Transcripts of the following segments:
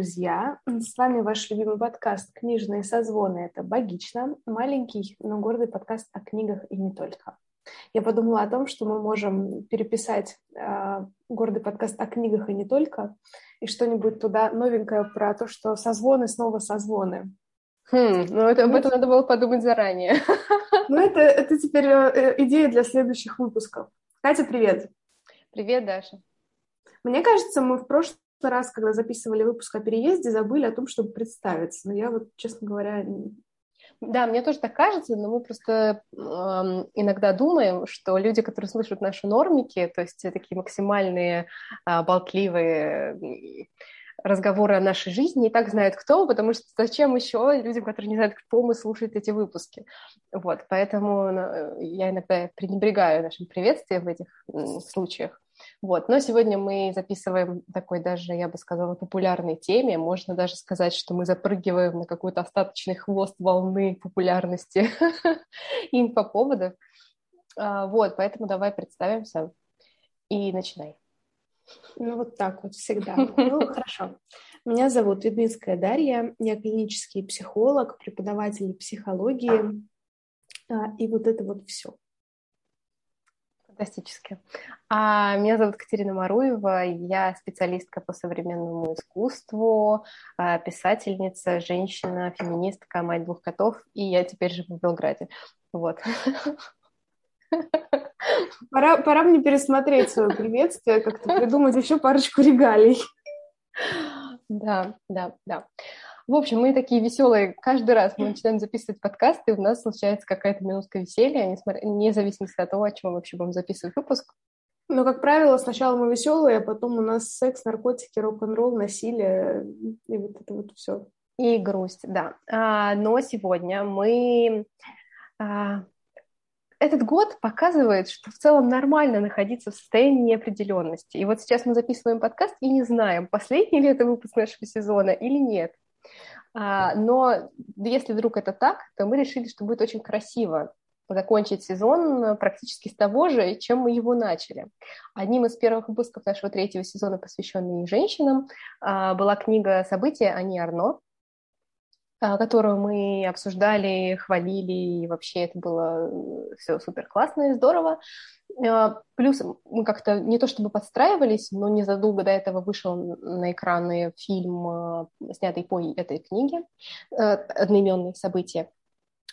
Друзья! С вами ваш любимый подкаст «Книжные созвоны». Это «Богично», маленький, но гордый подкаст о книгах и не только. Я подумала о том, что мы можем переписать э, гордый подкаст о книгах и не только, и что-нибудь туда новенькое про то, что созвоны снова созвоны. Хм, ну это, об этом надо было подумать заранее. Ну это, это теперь э, идея для следующих выпусков. Катя, привет! Привет, Даша! Мне кажется, мы в прошлый раз, когда записывали выпуск о переезде, забыли о том, чтобы представиться. Но я вот, честно говоря... Да, мне тоже так кажется, но мы просто э, иногда думаем, что люди, которые слышат наши нормики, то есть такие максимальные э, болтливые разговоры о нашей жизни, и так знают, кто, потому что зачем еще людям, которые не знают, кто мы, слушают эти выпуски. Вот, поэтому ну, я иногда пренебрегаю нашим приветствием в этих случаях. Вот. Но сегодня мы записываем такой даже, я бы сказала, популярной теме. Можно даже сказать, что мы запрыгиваем на какой-то остаточный хвост волны популярности инфоповодов. А, вот, поэтому давай представимся и начинай. Ну, вот так вот всегда. Ну, хорошо. Меня зовут Ведминская Дарья. Я клинический психолог, преподаватель психологии. А, и вот это вот все. Фантастически. А, меня зовут Катерина Маруева, я специалистка по современному искусству, а, писательница, женщина, феминистка, мать двух котов, и я теперь живу в Белграде. Вот. Пора, пора мне пересмотреть свое приветствие, как-то придумать еще парочку регалий. Да, да, да. В общем, мы такие веселые. Каждый раз мы начинаем записывать подкасты, и у нас случается какая-то минутка веселья, вне зависимости от того, о чем мы вообще будем записывать выпуск. Но, как правило, сначала мы веселые, а потом у нас секс, наркотики, рок-н-ролл, насилие и вот это вот все. И грусть, да. А, но сегодня мы... А, этот год показывает, что в целом нормально находиться в состоянии неопределенности. И вот сейчас мы записываем подкаст и не знаем, последний ли это выпуск нашего сезона или нет. А, но если вдруг это так, то мы решили, что будет очень красиво закончить сезон практически с того же, чем мы его начали. Одним из первых выпусков нашего третьего сезона, посвященный женщинам, а, была книга «События» Ани Арно, которую мы обсуждали, хвалили, и вообще это было все супер классно и здорово. А, плюс мы как-то не то чтобы подстраивались, но незадолго до этого вышел на экраны фильм, а, снятый по этой книге, э, одноименные события.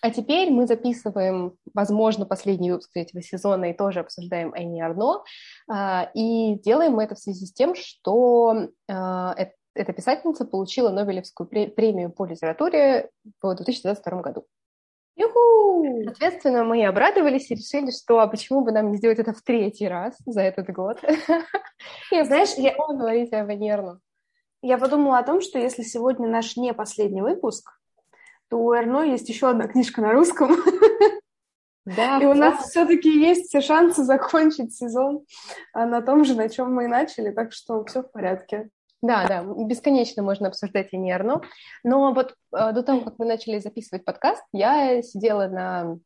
А теперь мы записываем, возможно, последний выпуск третьего сезона и тоже обсуждаем Энни Арно. А, и делаем мы это в связи с тем, что эта писательница получила Нобелевскую премию по литературе в 2022 году. Юху! Соответственно, мы обрадовались и решили, что а почему бы нам не сделать это в третий раз за этот год. И, знаешь, я... говорить о Венерну. Я подумала о том, что если сегодня наш не последний выпуск, то у Эрно есть еще одна книжка на русском. Да, и у нас все-таки есть все шансы закончить сезон а, на том же, на чем мы и начали, так что все в порядке. Да, да, бесконечно можно обсуждать и не Арно. Но вот э, до того, как мы начали записывать подкаст, я сидела на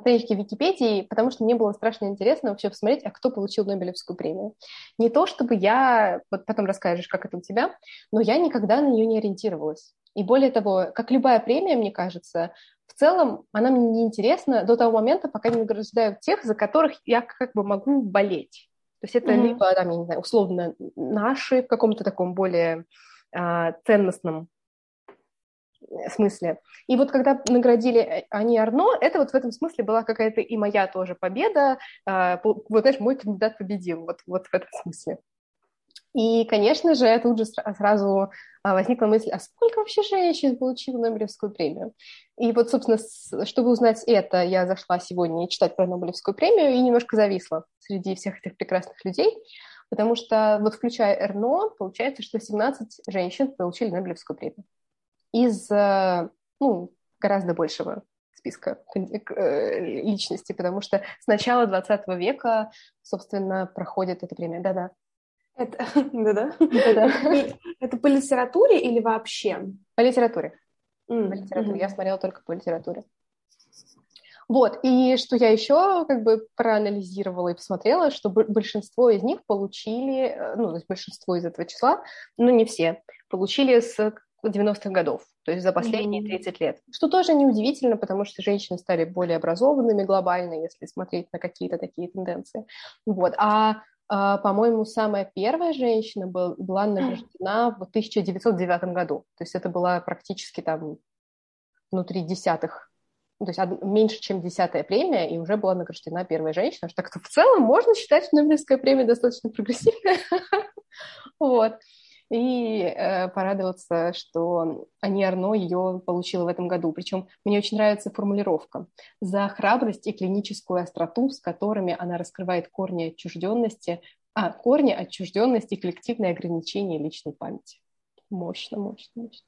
страничке Википедии, потому что мне было страшно интересно вообще посмотреть, а кто получил Нобелевскую премию. Не то, чтобы я, вот потом расскажешь, как это у тебя, но я никогда на нее не ориентировалась. И более того, как любая премия, мне кажется, в целом она мне не интересна до того момента, пока не награждают тех, за которых я как бы могу болеть. То есть это mm-hmm. либо, там, я не знаю, условно наши в каком-то таком более а, ценностном смысле. И вот когда наградили э, Ани Арно, это вот в этом смысле была какая-то и моя тоже победа. А, вот, знаешь, мой кандидат победил вот, вот в этом смысле. И, конечно же, тут же сразу а, возникла мысль, а сколько вообще женщин получило Нобелевскую премию? И вот, собственно, чтобы узнать это, я зашла сегодня читать про Нобелевскую премию и немножко зависла среди всех этих прекрасных людей, потому что, вот включая Эрно, получается, что 17 женщин получили Нобелевскую премию из, э, ну, гораздо большего списка э, личностей, потому что с начала 20 века, собственно, проходит эта премия. Да-да. Это, да-да. Это по литературе или вообще? По литературе. По литературе. Я смотрела только по литературе. Вот, и что я еще как бы проанализировала и посмотрела, что большинство из них получили, э, ну, то есть большинство из этого числа, ну, не все, получили с 90-х годов, то есть за последние 30 лет. Что тоже неудивительно, потому что женщины стали более образованными глобально, если смотреть на какие-то такие тенденции. Вот. А по-моему, самая первая женщина был, была награждена в 1909 году. То есть это была практически там внутри десятых то есть меньше, чем десятая премия, и уже была награждена первая женщина, что так-то в целом можно считать, что Нобелевская премия достаточно прогрессивная. Вот. И э, порадоваться, что Ани Арно ее получила в этом году. Причем мне очень нравится формулировка. За храбрость и клиническую остроту, с которыми она раскрывает корни отчужденности, а, корни отчужденности и коллективные ограничения личной памяти. Мощно, мощно, мощно.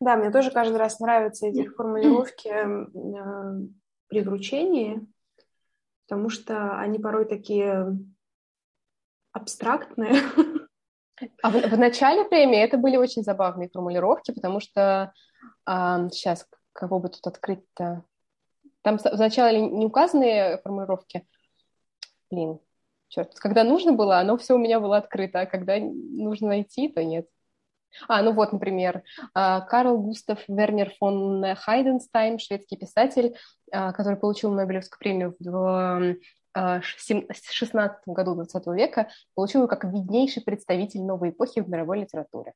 Да, мне тоже каждый раз нравятся эти формулировки э, при вручении, потому что они порой такие абстрактные. А в, в начале премии это были очень забавные формулировки, потому что э, сейчас кого бы тут открыть-то? Там вначале не указанные формулировки. Блин, черт, когда нужно было, оно все у меня было открыто, а когда нужно найти, то нет. А, ну вот, например, а, Карл Густав Вернер фон Хайденстайн, шведский писатель, а, который получил Нобелевскую премию в 16 году 20 века, получил ее как виднейший представитель новой эпохи в мировой литературе.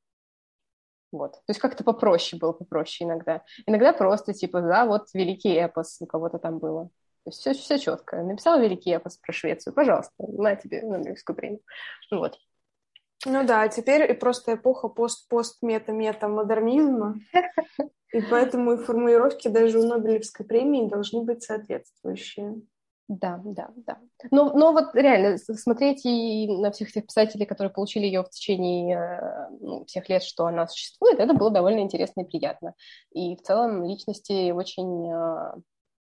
Вот. То есть как-то попроще было, попроще иногда. Иногда просто типа, да, вот великий эпос у кого-то там было. То есть все, все четко. Написал великий эпос про Швецию, пожалуйста, на тебе Нобелевскую премию. Вот. Ну да, а теперь и просто эпоха пост-пост-мета-мета-модернизма. И поэтому и формулировки даже у Нобелевской премии должны быть соответствующие. Да, да, да. Но, но вот реально, смотреть и на всех тех писателей, которые получили ее в течение э, ну, всех лет, что она существует, это было довольно интересно и приятно. И в целом личности очень... Э,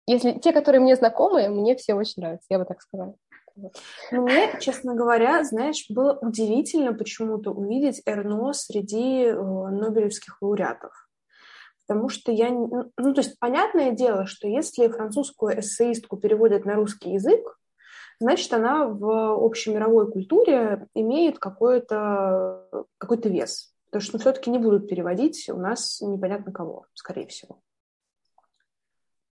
если те, которые мне знакомы, мне все очень нравятся, я бы так сказала. Ну, мне, честно говоря, знаешь, было удивительно почему-то увидеть Эрно среди э, нобелевских лауреатов. Потому что я... Ну, ну, то есть, понятное дело, что если французскую эссеистку переводят на русский язык, значит, она в общемировой культуре имеет какой-то какой вес. Потому что ну, все-таки не будут переводить у нас непонятно кого, скорее всего.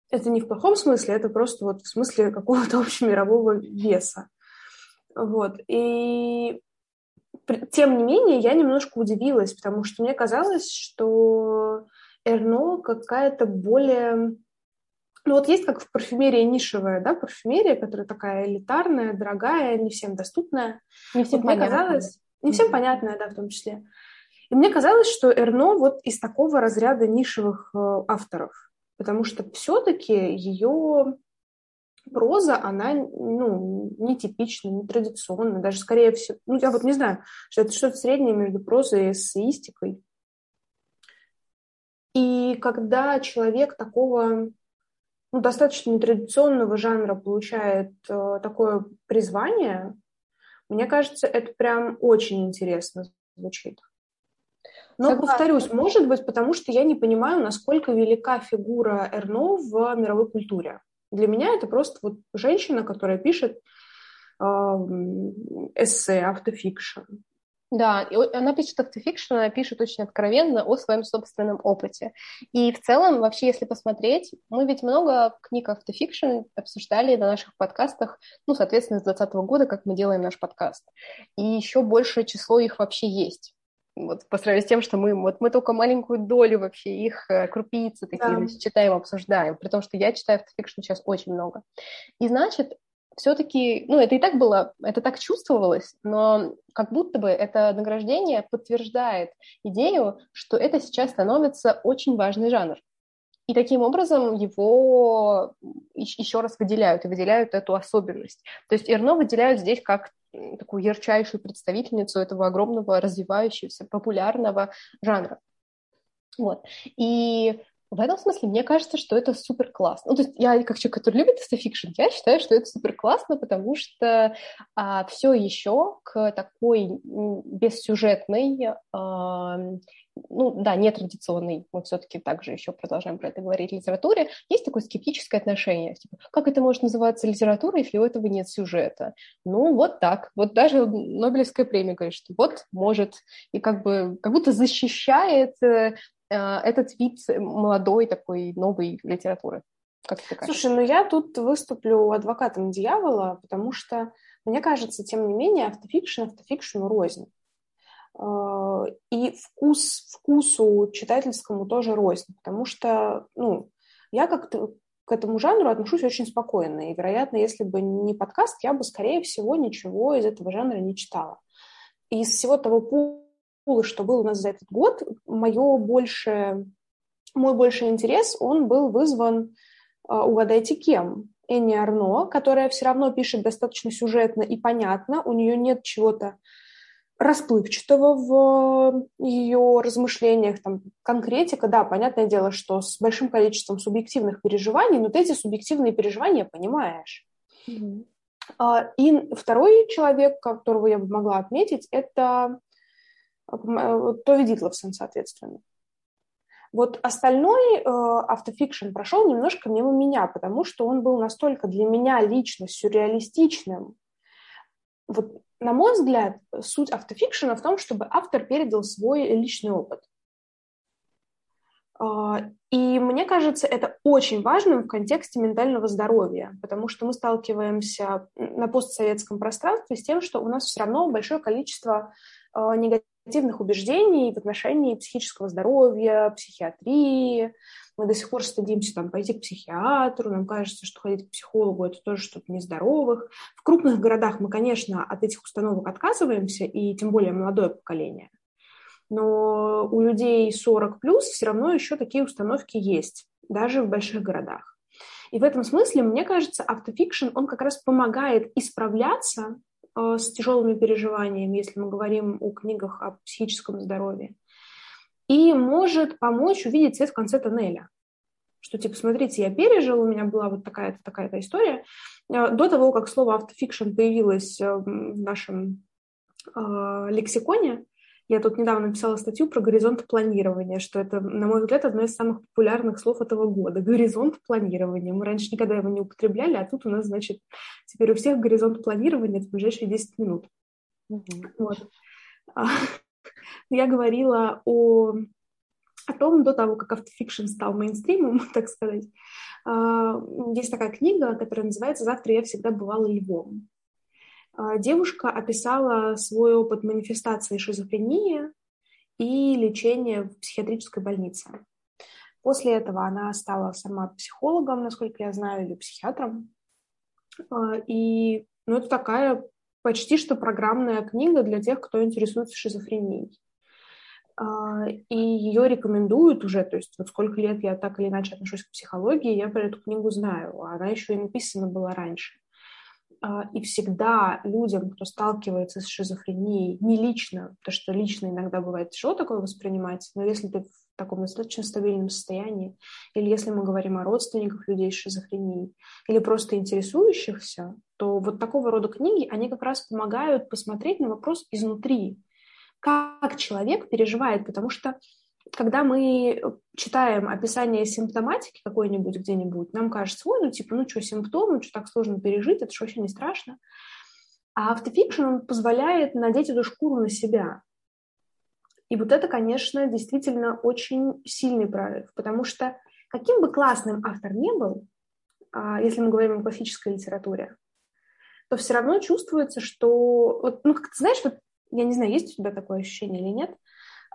Это не в плохом смысле, это просто вот в смысле какого-то общемирового веса. Вот. И тем не менее, я немножко удивилась, потому что мне казалось, что Эрно какая-то более... Ну вот есть как в парфюмерии нишевая, да, парфюмерия, которая такая элитарная, дорогая, не всем доступная. Не всем вот понятная. казалось, не всем понятная, да, в том числе. И мне казалось, что Эрно вот из такого разряда нишевых э, авторов, потому что все-таки ее проза, она ну, нетипична, нетрадиционна, даже скорее всего, ну я вот не знаю, что это что-то среднее между прозой и эссеистикой. И когда человек такого ну, достаточно нетрадиционного жанра получает э, такое призвание, мне кажется, это прям очень интересно звучит. Но, Согласна. повторюсь, может быть, потому что я не понимаю, насколько велика фигура Эрно в мировой культуре. Для меня это просто вот женщина, которая пишет э, эссе, автофикшн. Да, и она пишет автофикшн, она пишет очень откровенно о своем собственном опыте. И в целом, вообще, если посмотреть, мы ведь много книг автофикшн обсуждали на наших подкастах, ну, соответственно, с 2020 года, как мы делаем наш подкаст. И еще большее число их вообще есть. Вот по сравнению с тем, что мы, вот мы только маленькую долю вообще их э, крупицы такие да. читаем, обсуждаем, при том, что я читаю автофикшн сейчас очень много. И значит, все-таки, ну, это и так было, это так чувствовалось, но как будто бы это награждение подтверждает идею, что это сейчас становится очень важный жанр. И таким образом его еще раз выделяют, и выделяют эту особенность. То есть Эрно выделяют здесь как такую ярчайшую представительницу этого огромного развивающегося популярного жанра. Вот. И В этом смысле мне кажется, что это супер классно. Ну, то есть я, как человек, который любит автофикшн, я считаю, что это супер классно, потому что а, все еще к такой бессюжетной, а, ну да, нетрадиционной, мы все-таки также еще продолжаем про это говорить, литературе, есть такое скептическое отношение. Типа, как это может называться литературой, если у этого нет сюжета? Ну, вот так. Вот даже Нобелевская премия говорит, что вот может, и как бы как будто защищает Э, этот вид молодой такой новой литературы? Как ты Слушай, ну я тут выступлю адвокатом дьявола, потому что, мне кажется, тем не менее, автофикшн автофикшну рознь. Э, и вкус вкусу читательскому тоже рознь, потому что, ну, я как-то к этому жанру отношусь очень спокойно. И, вероятно, если бы не подкаст, я бы, скорее всего, ничего из этого жанра не читала. Из всего того что был у нас за этот год, мое больше, мой больший интерес, он был вызван, а, угадайте кем, Энни Арно, которая все равно пишет достаточно сюжетно и понятно, у нее нет чего-то расплывчатого в ее размышлениях, там, конкретика, да, понятное дело, что с большим количеством субъективных переживаний, но ты эти субъективные переживания понимаешь. Mm-hmm. И второй человек, которого я бы могла отметить, это Э, Тови Дитловсон, соответственно. Вот остальной э, прошел немножко мимо меня, потому что он был настолько для меня лично сюрреалистичным. Вот, на мой взгляд, суть автофикшена в том, чтобы автор передал свой личный опыт. Э, и мне кажется, это очень важным в контексте ментального здоровья, потому что мы сталкиваемся на постсоветском пространстве с тем, что у нас все равно большое количество э, негативных негативных убеждений в отношении психического здоровья, психиатрии. Мы до сих пор стыдимся там, пойти к психиатру, нам кажется, что ходить к психологу – это тоже что-то нездоровых. В крупных городах мы, конечно, от этих установок отказываемся, и тем более молодое поколение. Но у людей 40 плюс все равно еще такие установки есть, даже в больших городах. И в этом смысле, мне кажется, автофикшн, он как раз помогает исправляться с тяжелыми переживаниями, если мы говорим о книгах о психическом здоровье. И может помочь увидеть свет в конце тоннеля. Что, типа, смотрите, я пережил, у меня была вот такая-то, такая-то история. Э, до того, как слово автофикшн появилось э, в нашем э, лексиконе, я тут недавно написала статью про горизонт планирования, что это, на мой взгляд, одно из самых популярных слов этого года. Горизонт планирования. Мы раньше никогда его не употребляли, а тут у нас, значит, теперь у всех горизонт планирования в ближайшие 10 минут. Mm-hmm. Вот. А, я говорила о, о том, до того, как автофикшн стал мейнстримом, так сказать. А, есть такая книга, которая называется «Завтра я всегда бывала львом». А, девушка описала свой опыт манифестации шизофрении и лечения в психиатрической больнице. После этого она стала сама психологом, насколько я знаю, или психиатром. А, и ну, это такая почти что программная книга для тех, кто интересуется шизофренией. А, и ее рекомендуют уже, то есть вот сколько лет я так или иначе отношусь к психологии, я про эту книгу знаю. Она еще и написана была раньше. А, и всегда людям, кто сталкивается с шизофренией, не лично, то что лично иногда бывает тяжело такое воспринимать, но если ты в таком достаточно стабильном состоянии, или если мы говорим о родственниках людей с шизофренией, или просто интересующихся, то вот такого рода книги, они как раз помогают посмотреть на вопрос изнутри, как человек переживает, потому что когда мы читаем описание симптоматики какой-нибудь где-нибудь, нам кажется, ой, ну типа, ну что, симптомы, что так сложно пережить, это же вообще не страшно. А автофикшн он позволяет надеть эту шкуру на себя. И вот это, конечно, действительно очень сильный прорыв, потому что каким бы классным автор ни был, а, если мы говорим о классической литературе, то все равно чувствуется, что, ну, как ты знаешь, вот, я не знаю, есть у тебя такое ощущение или нет,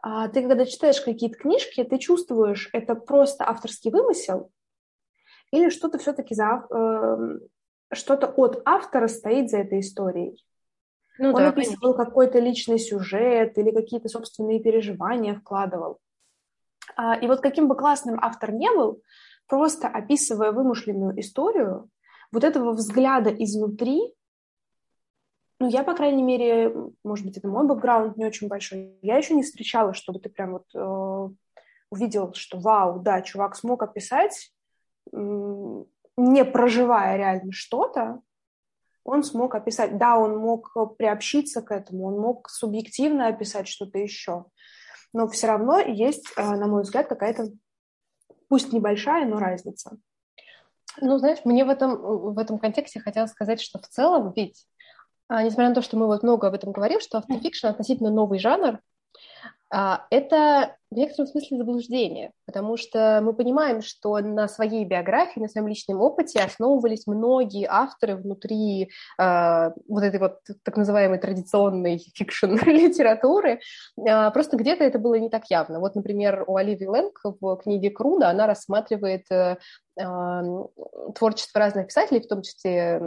ты, когда читаешь какие-то книжки, ты чувствуешь, это просто авторский вымысел или что-то все-таки за, э, что-то от автора стоит за этой историей. Ну, Он да, описывал какой-то личный сюжет или какие-то собственные переживания вкладывал. А, и вот каким бы классным автор не был, просто описывая вымышленную историю, вот этого взгляда изнутри ну, я, по крайней мере, может быть, это мой бэкграунд не очень большой. Я еще не встречала, чтобы ты прям вот э, увидел, что вау, да, чувак смог описать, не проживая реально что-то, он смог описать, да, он мог приобщиться к этому, он мог субъективно описать что-то еще, но все равно есть, э, на мой взгляд, какая-то, пусть небольшая, но разница. Ну, знаешь, мне в этом, в этом контексте хотелось сказать, что в целом ведь, несмотря на то, что мы вот много об этом говорим, что автофикшн относительно новый жанр, а, это в некотором смысле заблуждение, потому что мы понимаем, что на своей биографии, на своем личном опыте основывались многие авторы внутри э, вот этой вот так называемой традиционной фикшн-литературы. Э, просто где-то это было не так явно. Вот, например, у Оливии Лэнг в книге Круда она рассматривает э, творчество разных писателей, в том числе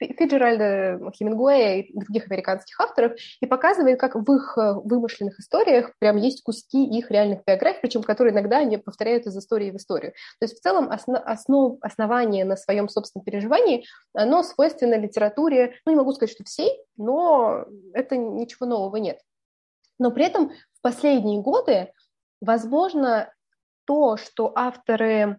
Фиджеральда, Хемингуэя и других американских авторов, и показывает, как в их э, вымышленных историях прям есть куски их реальных биографий, причем которые иногда они повторяют из истории в историю. То есть в целом основ, основ, основание на своем собственном переживании, оно свойственно литературе, ну не могу сказать, что всей, но это ничего нового нет. Но при этом в последние годы, возможно, то, что авторы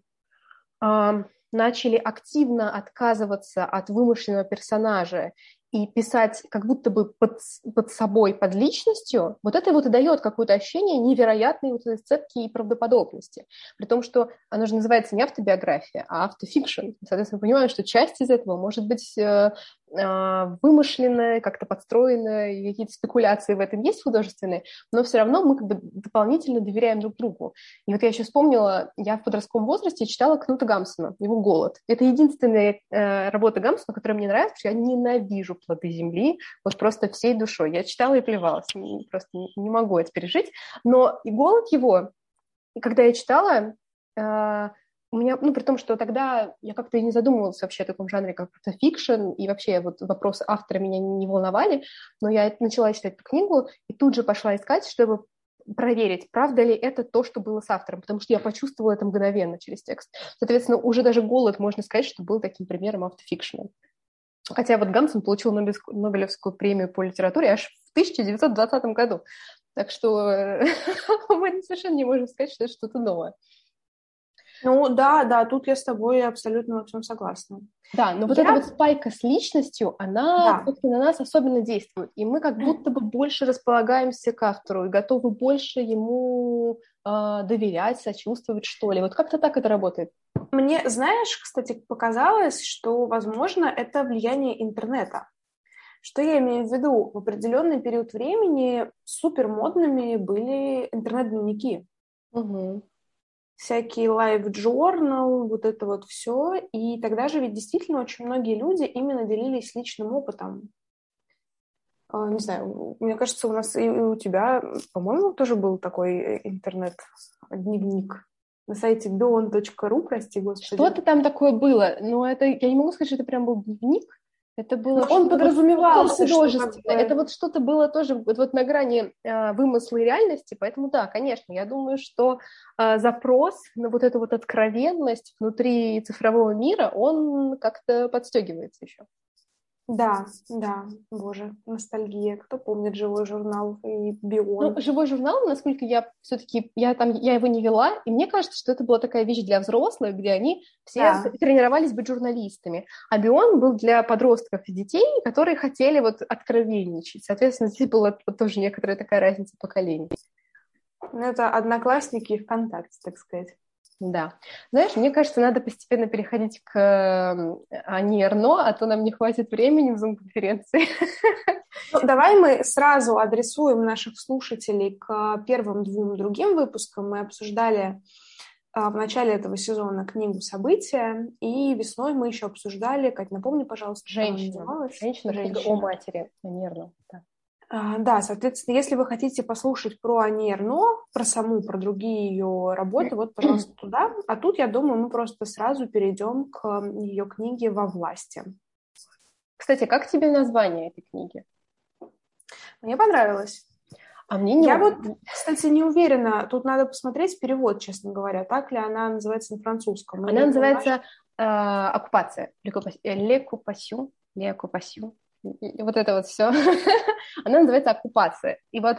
начали активно отказываться от вымышленного персонажа и писать как будто бы под, под собой, под личностью, вот это вот и дает какое-то ощущение невероятной вот этой сцепки и правдоподобности. При том, что оно же называется не автобиография, а автофикшн. Соответственно, понимаем, что часть из этого может быть э, вымышленное, как-то подстроенное, какие-то спекуляции в этом есть художественные, но все равно мы как бы дополнительно доверяем друг другу. И вот я еще вспомнила, я в подростковом возрасте читала Кнута Гамсона, его «Голод». Это единственная э, работа Гамсона, которая мне нравится, потому что я ненавижу «Плоды земли», вот просто всей душой. Я читала и плевалась, просто не, могу это пережить. Но и «Голод» его, когда я читала, э, у меня, ну, при том, что тогда я как-то и не задумывалась вообще о таком жанре, как фикшн, и вообще вот вопросы автора меня не волновали, но я начала читать эту книгу и тут же пошла искать, чтобы проверить, правда ли это то, что было с автором, потому что я почувствовала это мгновенно через текст. Соответственно, уже даже «Голод» можно сказать, что был таким примером автофикшена. Хотя вот Гамсон получил Нобелевскую премию по литературе аж в 1920 году. Так что мы совершенно не можем сказать, что это что-то новое. Ну да, да, тут я с тобой абсолютно во всем согласна. Да, но вот я... эта вот спайка с личностью, она да. на нас особенно действует. И мы как будто бы больше располагаемся к автору и готовы больше ему э, доверять, сочувствовать, что ли. Вот как-то так это работает. Мне, знаешь, кстати, показалось, что, возможно, это влияние интернета. Что я имею в виду? В определенный период времени супер модными были интернет-дневники. Угу всякие live journal, вот это вот все. И тогда же ведь действительно очень многие люди именно делились личным опытом. А, не знаю, мне кажется, у нас и у тебя, по-моему, тоже был такой э, интернет-дневник на сайте bion.ru, прости господи. Что-то там такое было, но это, я не могу сказать, что это прям был дневник, это было он подразумевался художественно. Это вот что-то было тоже вот, вот на грани э, вымысла и реальности, поэтому да, конечно, я думаю, что э, запрос на вот эту вот откровенность внутри цифрового мира, он как-то подстегивается еще. Да, да, боже, ностальгия. Кто помнит живой журнал и бион? Ну, живой журнал, насколько я все-таки, я там, я его не вела, и мне кажется, что это была такая вещь для взрослых, где они все да. тренировались быть журналистами. А бион был для подростков и детей, которые хотели вот откровенничать. Соответственно, здесь была тоже некоторая такая разница поколений. Ну, это одноклассники и ВКонтакте, так сказать. Да. Знаешь, мне кажется, надо постепенно переходить к Ани Эрно, а то нам не хватит времени в Zoom-конференции. Ну, давай мы сразу адресуем наших слушателей к первым двум другим выпускам. Мы обсуждали а, в начале этого сезона книгу «События», и весной мы еще обсуждали, как напомни, пожалуйста, «Женщина». «Женщина», Женщина. о матери, Ани Эрно. Да. А, да, соответственно, если вы хотите послушать про Ани Эрно, про саму, про другие ее работы, вот, пожалуйста, туда. А тут, я думаю, мы просто сразу перейдем к ее книге «Во власти». Кстати, как тебе название этой книги? Мне понравилось. А мне не... Я вот, кстати, не уверена. Тут надо посмотреть перевод, честно говоря. Так ли она называется на французском? Она называется э, «Оккупация». «Лекупасю». «Лекупасю». вот это вот все, она называется оккупация. И вот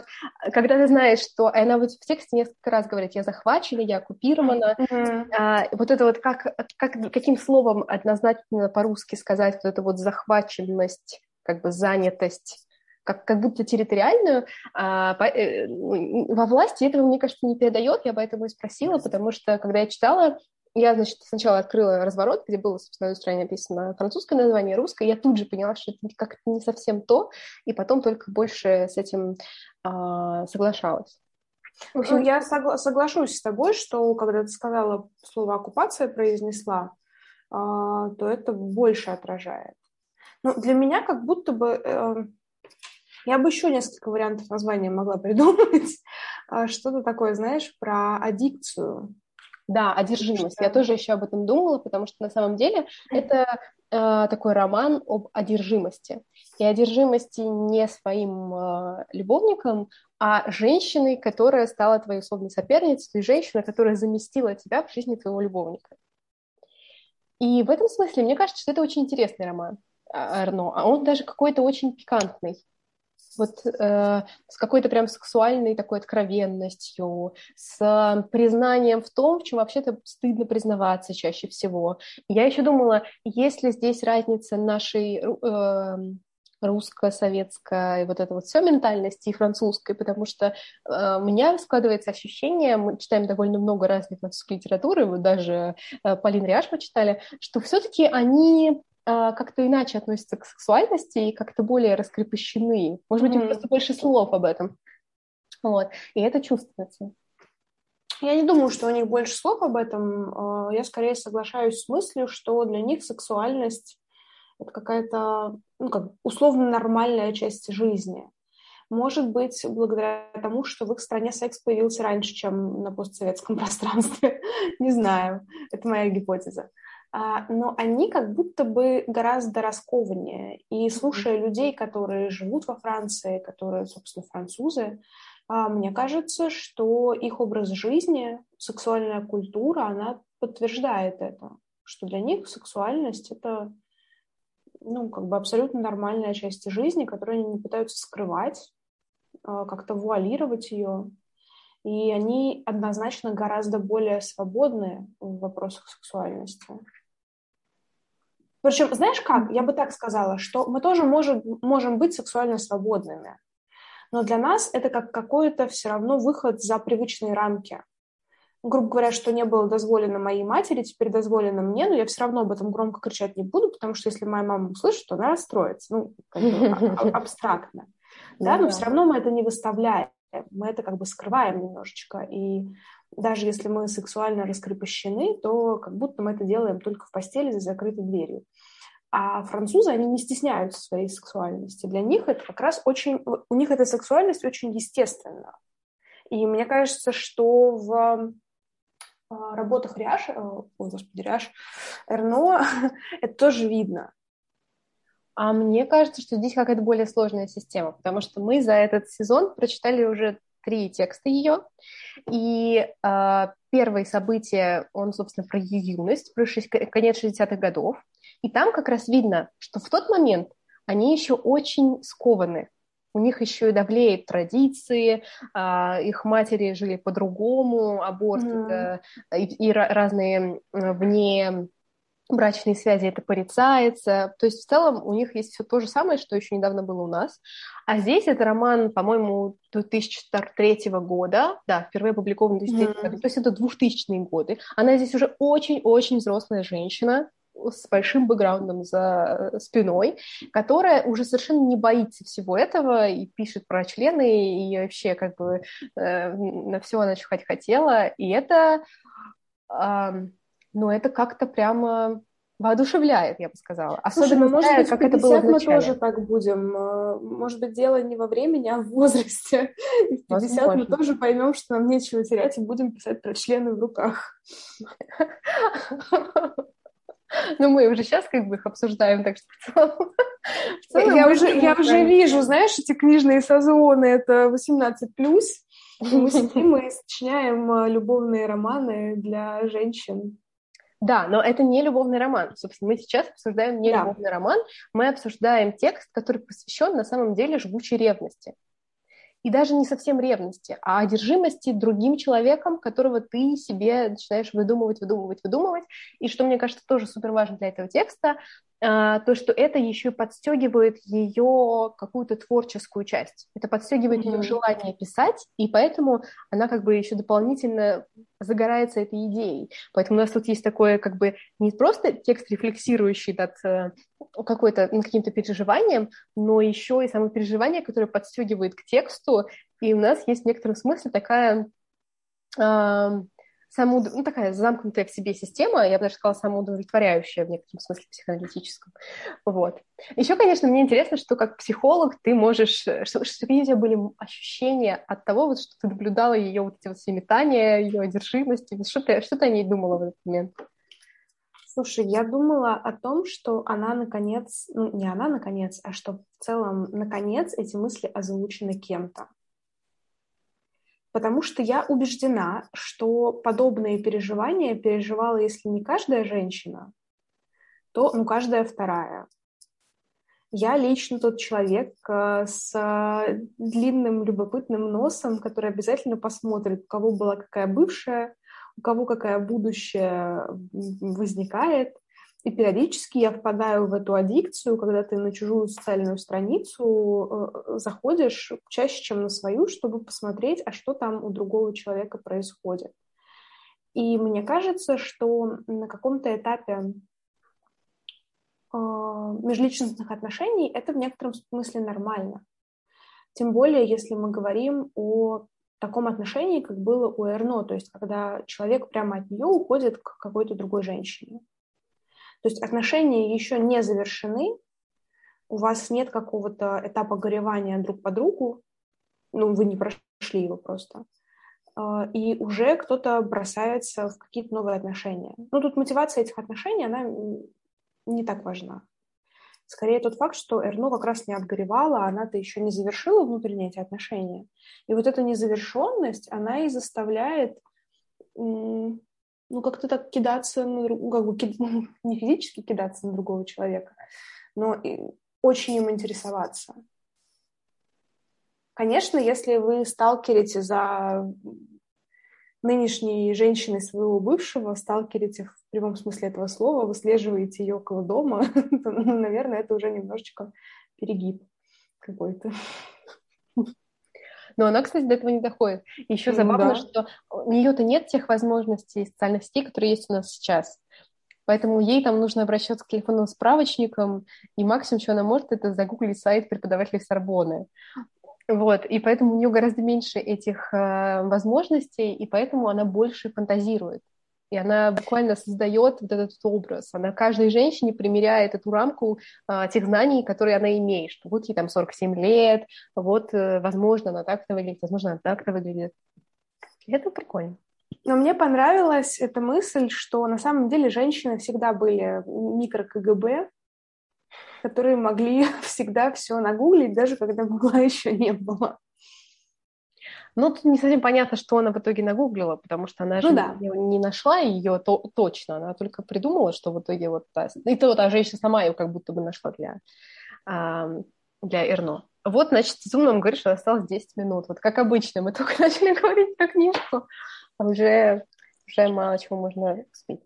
когда ты знаешь, что она вот в тексте несколько раз говорит, я захвачена, я оккупирована, mm-hmm. а, вот это вот как, как, каким словом однозначно по-русски сказать вот эту вот захваченность, как бы занятость, как, как будто территориальную, а, по, э, во власти этого, мне кажется, не передает, я поэтому и спросила, потому что, когда я читала, я, значит, сначала открыла разворот, где было, собственно, на стране написано французское название, русское. Я тут же поняла, что это как-то не совсем то, и потом только больше с этим а, соглашалась. В общем, я согла- соглашусь с тобой, что когда ты сказала слово оккупация, произнесла, а, то это больше отражает. Но для меня как будто бы э, я бы еще несколько вариантов названия могла придумать. А, что-то такое, знаешь, про аддикцию. Да, одержимость. Я тоже еще об этом думала, потому что на самом деле это э, такой роман об одержимости. И одержимости не своим э, любовником, а женщиной, которая стала твоей условной соперницей, и женщина, которая заместила тебя в жизни твоего любовника. И в этом смысле мне кажется, что это очень интересный роман Арно, а он даже какой-то очень пикантный вот э, с какой-то прям сексуальной такой откровенностью, с признанием в том, в чем вообще-то стыдно признаваться чаще всего. Я еще думала, есть ли здесь разница нашей э, русско-советской вот это вот все ментальности и французской, потому что э, у меня складывается ощущение, мы читаем довольно много разных французской литературы, вот даже э, Полин Риаш мы читали, что все-таки они как-то иначе относятся к сексуальности и как-то более раскрепощены. Может быть, mm-hmm. просто больше слов об этом. Вот. И это чувствуется. Я не думаю, что у них больше слов об этом. А, я скорее соглашаюсь с мыслью, что для них сексуальность это какая-то ну, как условно нормальная часть жизни. Может быть, благодаря тому, что в их стране секс появился раньше, чем на постсоветском пространстве. Не знаю. Это моя гипотеза. А, но они как будто бы гораздо раскованнее. И слушая людей, которые живут во Франции, которые, собственно, французы, а, мне кажется, что их образ жизни, сексуальная культура, она подтверждает это, что для них сексуальность — это ну, как бы абсолютно нормальная часть жизни, которую они не пытаются скрывать, а, как-то вуалировать ее. И они однозначно гораздо более свободны в вопросах сексуальности. Причем, знаешь как, я бы так сказала, что мы тоже можем, можем быть сексуально свободными, но для нас это как какой-то все равно выход за привычные рамки. Грубо говоря, что не было дозволено моей матери, теперь дозволено мне, но я все равно об этом громко кричать не буду, потому что если моя мама услышит, то она расстроится. Ну, как бы а, а, абстрактно. Да, но все равно мы это не выставляем, мы это как бы скрываем немножечко. И даже если мы сексуально раскрепощены, то как будто мы это делаем только в постели за закрытой дверью. А французы, они не стесняются своей сексуальности. Для них это как раз очень... У них эта сексуальность очень естественна. И мне кажется, что в а, работах Риаш, э, ой, господи, Риаш, Эрно, это тоже видно. А мне кажется, что здесь какая-то более сложная система, потому что мы за этот сезон прочитали уже три текста ее. И э, первое событие, он, собственно, про ее юность, про конец 60-х годов. И там как раз видно, что в тот момент они еще очень скованы. У них еще и давлеют традиции, э, их матери жили по-другому, аборт mm. э, и, и разные вне брачные связи это порицается. То есть в целом у них есть все то же самое, что еще недавно было у нас. А здесь это роман, по-моему, 2003 года, да, впервые опубликован в 2003 mm. то есть это 2000-е годы. Она здесь уже очень-очень взрослая женщина, с большим бэкграундом за спиной, которая уже совершенно не боится всего этого и пишет про члены, и вообще как бы э, на все она чихать хотела. И это... Э, но это как-то прямо воодушевляет, я бы сказала. Особенно, Слушай, ну, может быть, как это было мы тоже так будем. Э, может быть, дело не во времени, а в возрасте. И в 50 Возможно. мы тоже поймем, что нам нечего терять, и будем писать про члены в руках. Ну, мы уже сейчас как бы их обсуждаем, так что в целом... Я, уже, я уже вижу, знаешь, эти книжные созвоны, это 18+, мы сидим и сочиняем э, любовные романы для женщин. Да, но это не любовный роман. Собственно, мы сейчас обсуждаем не да. любовный роман, мы обсуждаем текст, который посвящен на самом деле жгучей ревности и даже не совсем ревности, а одержимости другим человеком, которого ты себе начинаешь выдумывать, выдумывать, выдумывать. И что мне кажется тоже супер важно для этого текста, то, что это еще и подстегивает ее какую-то творческую часть. Это подстегивает mm-hmm. ее желание писать, и поэтому она как бы еще дополнительно загорается этой идеей. Поэтому у нас тут есть такое как бы не просто текст, рефлексирующий над э, какой-то, над каким-то переживанием, но еще и само переживание, которое подстегивает к тексту, и у нас есть в некотором смысле такая самоуд... ну, такая замкнутая в себе система, я бы даже сказала, самоудовлетворяющая в некотором смысле психоаналитическом. Вот. Еще, конечно, мне интересно, что как психолог ты можешь, что, что какие у тебя были ощущения от того, вот, что ты наблюдала ее вот эти вот все метания, ее одержимости, что ты, что ты о ней думала в этот момент? Слушай, я думала о том, что она наконец, ну не она наконец, а что в целом наконец эти мысли озвучены кем-то потому что я убеждена, что подобные переживания переживала, если не каждая женщина, то ну, каждая вторая. Я лично тот человек э, с длинным любопытным носом, который обязательно посмотрит, у кого была какая бывшая, у кого какая будущее возникает, и периодически я впадаю в эту аддикцию, когда ты на чужую социальную страницу э, заходишь чаще, чем на свою, чтобы посмотреть, а что там у другого человека происходит. И мне кажется, что на каком-то этапе э, межличностных отношений это в некотором смысле нормально. Тем более, если мы говорим о таком отношении, как было у Эрно, то есть когда человек прямо от нее уходит к какой-то другой женщине. То есть отношения еще не завершены, у вас нет какого-то этапа горевания друг по другу, ну, вы не прошли его просто, а, и уже кто-то бросается в какие-то новые отношения. Ну, тут мотивация этих отношений, она не так важна. Скорее тот факт, что Эрно как раз не отгоревала, она-то еще не завершила внутренние эти отношения. И вот эта незавершенность, она и заставляет ну, как-то так кидаться на друг, как бы кид... не физически кидаться на другого человека, но и очень им интересоваться. Конечно, если вы сталкерите за нынешней женщиной своего бывшего, сталкерите в прямом смысле этого слова, выслеживаете ее около дома, то, ну, наверное, это уже немножечко перегиб какой-то. Но она, кстати, до этого не доходит. еще mm, забавно, да. что у нее-то нет тех возможностей социальных сетей, которые есть у нас сейчас. Поэтому ей там нужно обращаться к телефонным справочникам, и максимум, что она может, это загуглить сайт преподавателей Сорбоны. Вот, и поэтому у нее гораздо меньше этих э, возможностей, и поэтому она больше фантазирует. И она буквально создает вот этот образ. Она каждой женщине примеряет эту рамку а, тех знаний, которые она имеет. Что вот ей там 47 лет, вот, э, возможно, она так-то выглядит, возможно, она так-то выглядит. И это прикольно. Но мне понравилась эта мысль, что на самом деле женщины всегда были микро-КГБ, которые могли всегда все нагуглить, даже когда гугла еще не было. Ну, тут не совсем понятно, что она в итоге нагуглила, потому что она ну, же да. не, не нашла ее то, точно, она только придумала, что в итоге вот та... И то та женщина сама ее как будто бы нашла для, а, для Эрно. Вот, значит, Зум нам говорит, что осталось 10 минут. Вот как обычно, мы только начали говорить про книжку, а уже, уже мало чего можно успеть.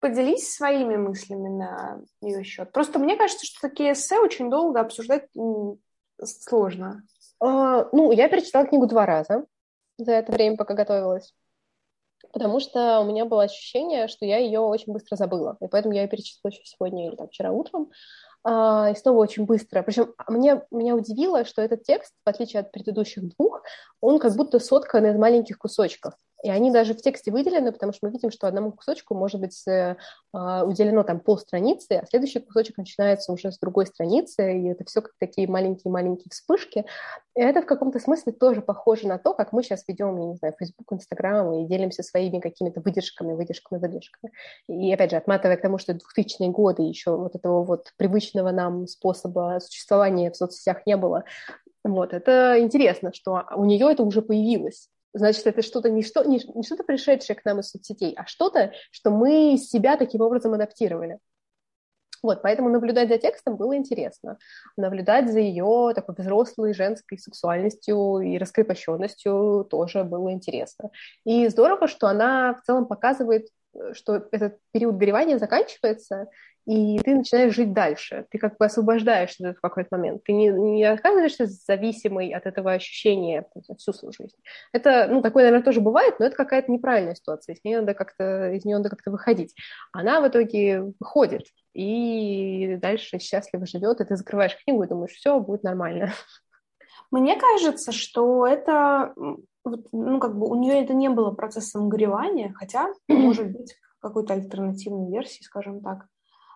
Поделись своими мыслями на ее счет. Просто мне кажется, что такие эссе очень долго обсуждать сложно. А, ну, я перечитала книгу два раза за это время, пока готовилась. Потому что у меня было ощущение, что я ее очень быстро забыла. И поэтому я ее перечитала еще сегодня или там, вчера утром. А, и снова очень быстро. Причем мне, меня удивило, что этот текст, в отличие от предыдущих двух, он как будто соткан из маленьких кусочков. И они даже в тексте выделены, потому что мы видим, что одному кусочку может быть а, уделено там полстраницы, а следующий кусочек начинается уже с другой страницы, и это все как такие маленькие-маленькие вспышки. И это в каком-то смысле тоже похоже на то, как мы сейчас ведем, я не знаю, Facebook, Instagram и делимся своими какими-то выдержками, выдержками, выдержками. И опять же, отматывая к тому, что 2000-е годы еще вот этого вот привычного нам способа существования в соцсетях не было, вот, это интересно, что у нее это уже появилось. Значит, это что-то не, что, не, не что-то пришедшее к нам из соцсетей, а что-то, что мы себя таким образом адаптировали. Вот, поэтому наблюдать за текстом было интересно. Наблюдать за ее такой взрослой женской сексуальностью и раскрепощенностью тоже было интересно. И здорово, что она в целом показывает, э, что этот период горевания заканчивается, и ты начинаешь жить дальше. Ты как бы освобождаешься в какой-то момент. Ты не, не оказываешься зависимой от этого ощущения всю свою жизнь. Это, ну, такое, наверное, тоже бывает, но это какая-то неправильная ситуация. Из нее надо как-то, из нее надо как-то выходить. Она в итоге выходит и дальше счастливо живет, и ты закрываешь книгу и думаешь, все, будет нормально. Мне кажется, что это, ну, как бы у нее это не было процессом горевания, хотя, может быть, какой-то альтернативной версии, скажем так.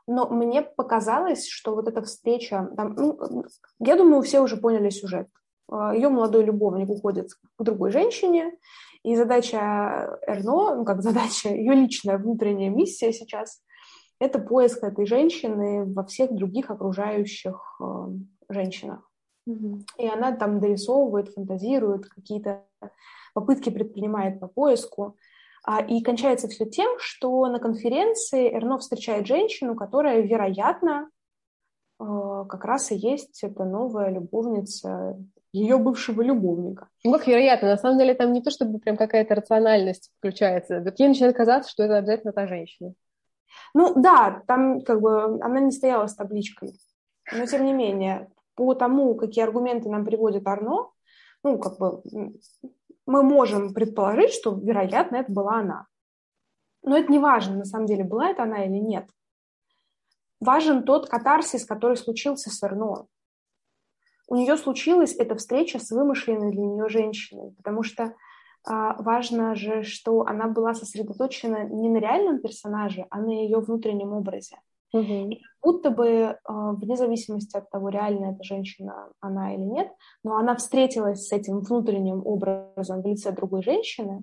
Но мне показалось, что вот эта встреча, там, ну, я думаю, все уже поняли сюжет. А, Ее молодой любовник уходит к другой женщине, и задача Эрно, ну как задача, ее личная внутренняя миссия сейчас, это поиск этой женщины во всех других окружающих э, женщинах. Mm-hmm. И она там дорисовывает, фантазирует, какие-то попытки предпринимает по поиску. А, и кончается все тем, что на конференции Эрно встречает женщину, которая, вероятно, э, как раз и есть эта новая любовница ее бывшего любовника. Ну, как вероятно, на самом деле там не то, чтобы прям какая-то рациональность включается. Вот ей начинает казаться, что это обязательно та женщина. Ну да, там как бы она не стояла с табличкой. Но тем не менее, по тому, какие аргументы нам приводит Арно, ну, как бы мы можем предположить, что, вероятно, это была она. Но это не важно, на самом деле, была это она или нет. Важен тот катарсис, который случился с Эрно. У нее случилась эта встреча с вымышленной для нее женщиной, потому что а, важно же, что она была сосредоточена не на реальном персонаже, а на ее внутреннем образе. Угу. И будто бы, а, вне зависимости от того, реально эта женщина она или нет, но она встретилась с этим внутренним образом в лице другой женщины,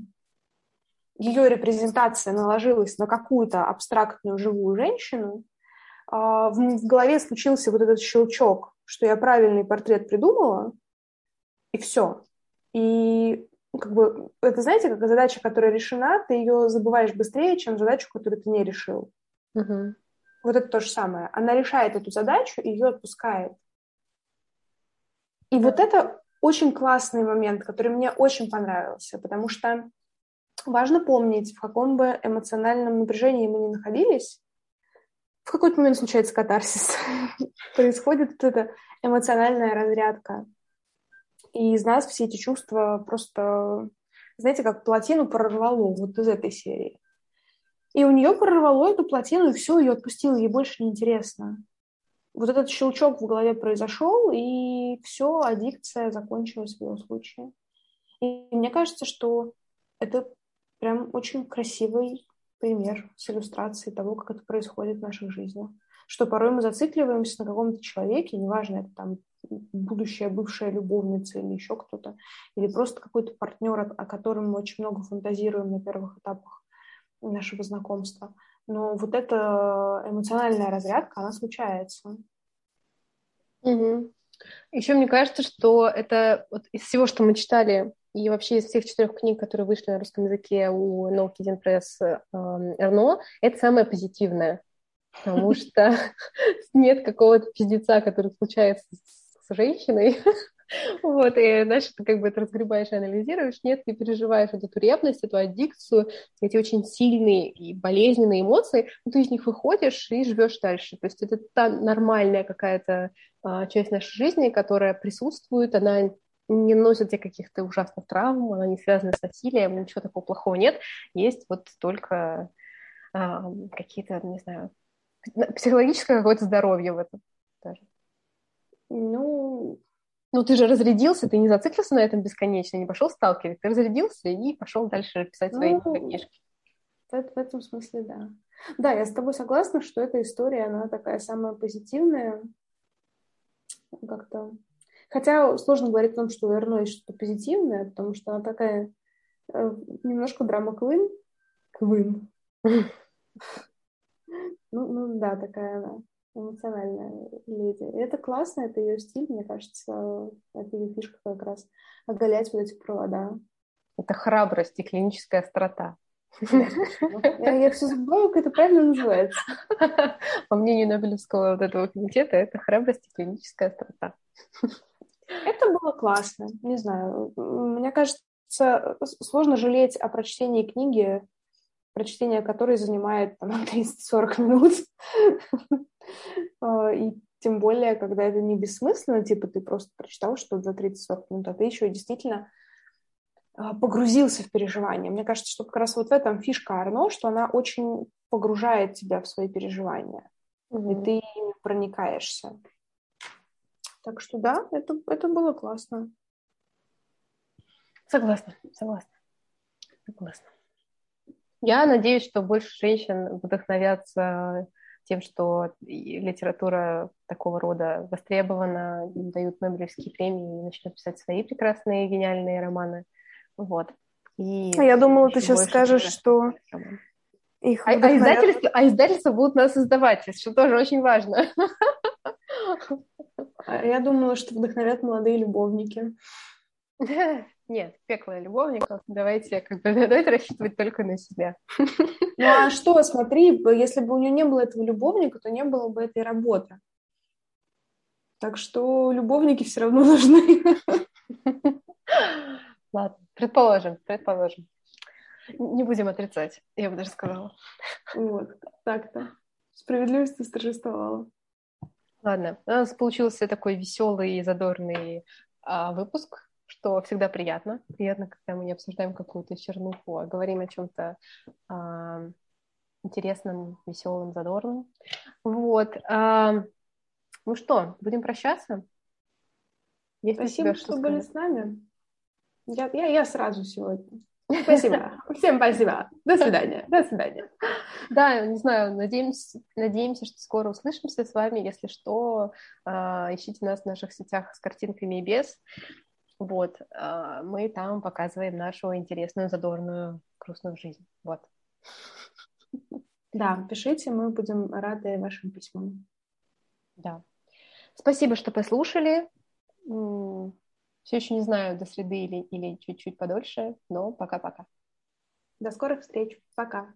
ее репрезентация наложилась на какую-то абстрактную живую женщину, а, в голове случился вот этот щелчок, что я правильный портрет придумала, и все. И как бы, это, знаете, как задача, которая решена, ты ее забываешь быстрее, чем задачу, которую ты не решил. Угу. Вот это то же самое. Она решает эту задачу и ее отпускает. И вот это очень классный момент, который мне очень понравился, потому что важно помнить, в каком бы эмоциональном напряжении мы ни находились, в какой-то момент случается катарсис, происходит вот эта эмоциональная разрядка. И из нас все эти чувства просто, знаете, как плотину прорвало вот из этой серии. И у нее прорвало эту плотину, и все, ее отпустило, ей больше не интересно. Вот этот щелчок в голове произошел, и все, аддикция закончилась в ее случае. И мне кажется, что это прям очень красивый пример с иллюстрацией того, как это происходит в наших жизнях. Что порой мы зацикливаемся на каком-то человеке, неважно, это там будущая бывшая любовница или еще кто-то, или просто какой-то партнер, о котором мы очень много фантазируем на первых этапах нашего знакомства. Но вот эта эмоциональная разрядка, она случается. Угу. Еще мне кажется, что это вот из всего, что мы читали, и вообще из всех четырех книг, которые вышли на русском языке у No Kidden Press Эрно, это самое позитивное. Потому что нет какого-то пиздеца, который случается с женщиной, Вот, и дальше ты как бы это разгребаешь и анализируешь, нет, ты переживаешь эту ревность, эту аддикцию, эти очень сильные и болезненные эмоции, но ты из них выходишь и живешь дальше. То есть это та нормальная какая-то а, часть нашей жизни, которая присутствует, она не носит тебе каких-то ужасных травм, она не связана с насилием, ничего такого плохого нет. Есть вот только а, какие-то, не знаю, психологическое какое-то здоровье в этом даже. Ну, ну, ты же разрядился, ты не зациклился на этом бесконечно, не пошел сталкивать, ты разрядился и пошел дальше писать свои ну, книжки. В, этом смысле, да. Да, я с тобой согласна, что эта история, она такая самая позитивная. Как-то... Хотя сложно говорить о том, что есть что-то позитивное, потому что она такая э, немножко драма Квин. Квин. Ну, ну да, такая она эмоциональная леди. И это классно, это ее стиль, мне кажется, это ее фишка как раз оголять вот эти провода. Это храбрость и клиническая острота. Я, я все забываю, как это правильно называется. По мнению Нобелевского вот этого комитета, это храбрость и клиническая острота. Это было классно. Не знаю. Мне кажется, сложно жалеть о прочтении книги, прочтение которой занимает там, 30-40 минут. А, и тем более, когда это не бессмысленно, типа ты просто прочитал что за 30-40 минут, а ты еще действительно а, погрузился в переживания. Мне кажется, что как раз вот в этом фишка Арно, что она очень погружает тебя в свои переживания, mm-hmm. и ты ими проникаешься. Так что да, это, это было классно. Согласна, согласна. Согласна. Я надеюсь, что больше женщин вдохновятся тем, что литература такого рода востребована, им дают Нобелевские премии и начнут писать свои прекрасные гениальные романы. Вот. И а я думала, ты сейчас скажешь, что их а, а, издательства, а издательства будут нас издавать, что тоже очень важно. А я думала, что вдохновят молодые любовники. Нет, пекло любовников. Давайте, как бы, давайте рассчитывать только на себя. Ну а что, смотри, если бы у нее не было этого любовника, то не было бы этой работы. Так что любовники все равно нужны. Ладно, предположим, предположим. Не будем отрицать, я бы даже сказала. Вот, так-то. Справедливость восторжествовала. Ладно, у нас получился такой веселый и задорный а, выпуск, что всегда приятно. Приятно, когда мы не обсуждаем какую-то чернуху, а говорим о чем-то а, интересном, веселом, задорном. Вот. А, ну что, будем прощаться? Есть Спасибо, что, что были с нами. Я, я, я сразу сегодня. Спасибо. Всем спасибо. До свидания. До свидания. Да, не знаю, надеемся, надеемся, что скоро услышимся с вами. Если что, а, ищите нас в наших сетях с картинками и без. Вот, а, мы там показываем нашу интересную, задорную, грустную жизнь. Вот. Да, пишите, мы будем рады вашим письмам. Да. Спасибо, что послушали. Все еще не знаю, до среды или, или чуть-чуть подольше, но пока-пока. До скорых встреч. Пока.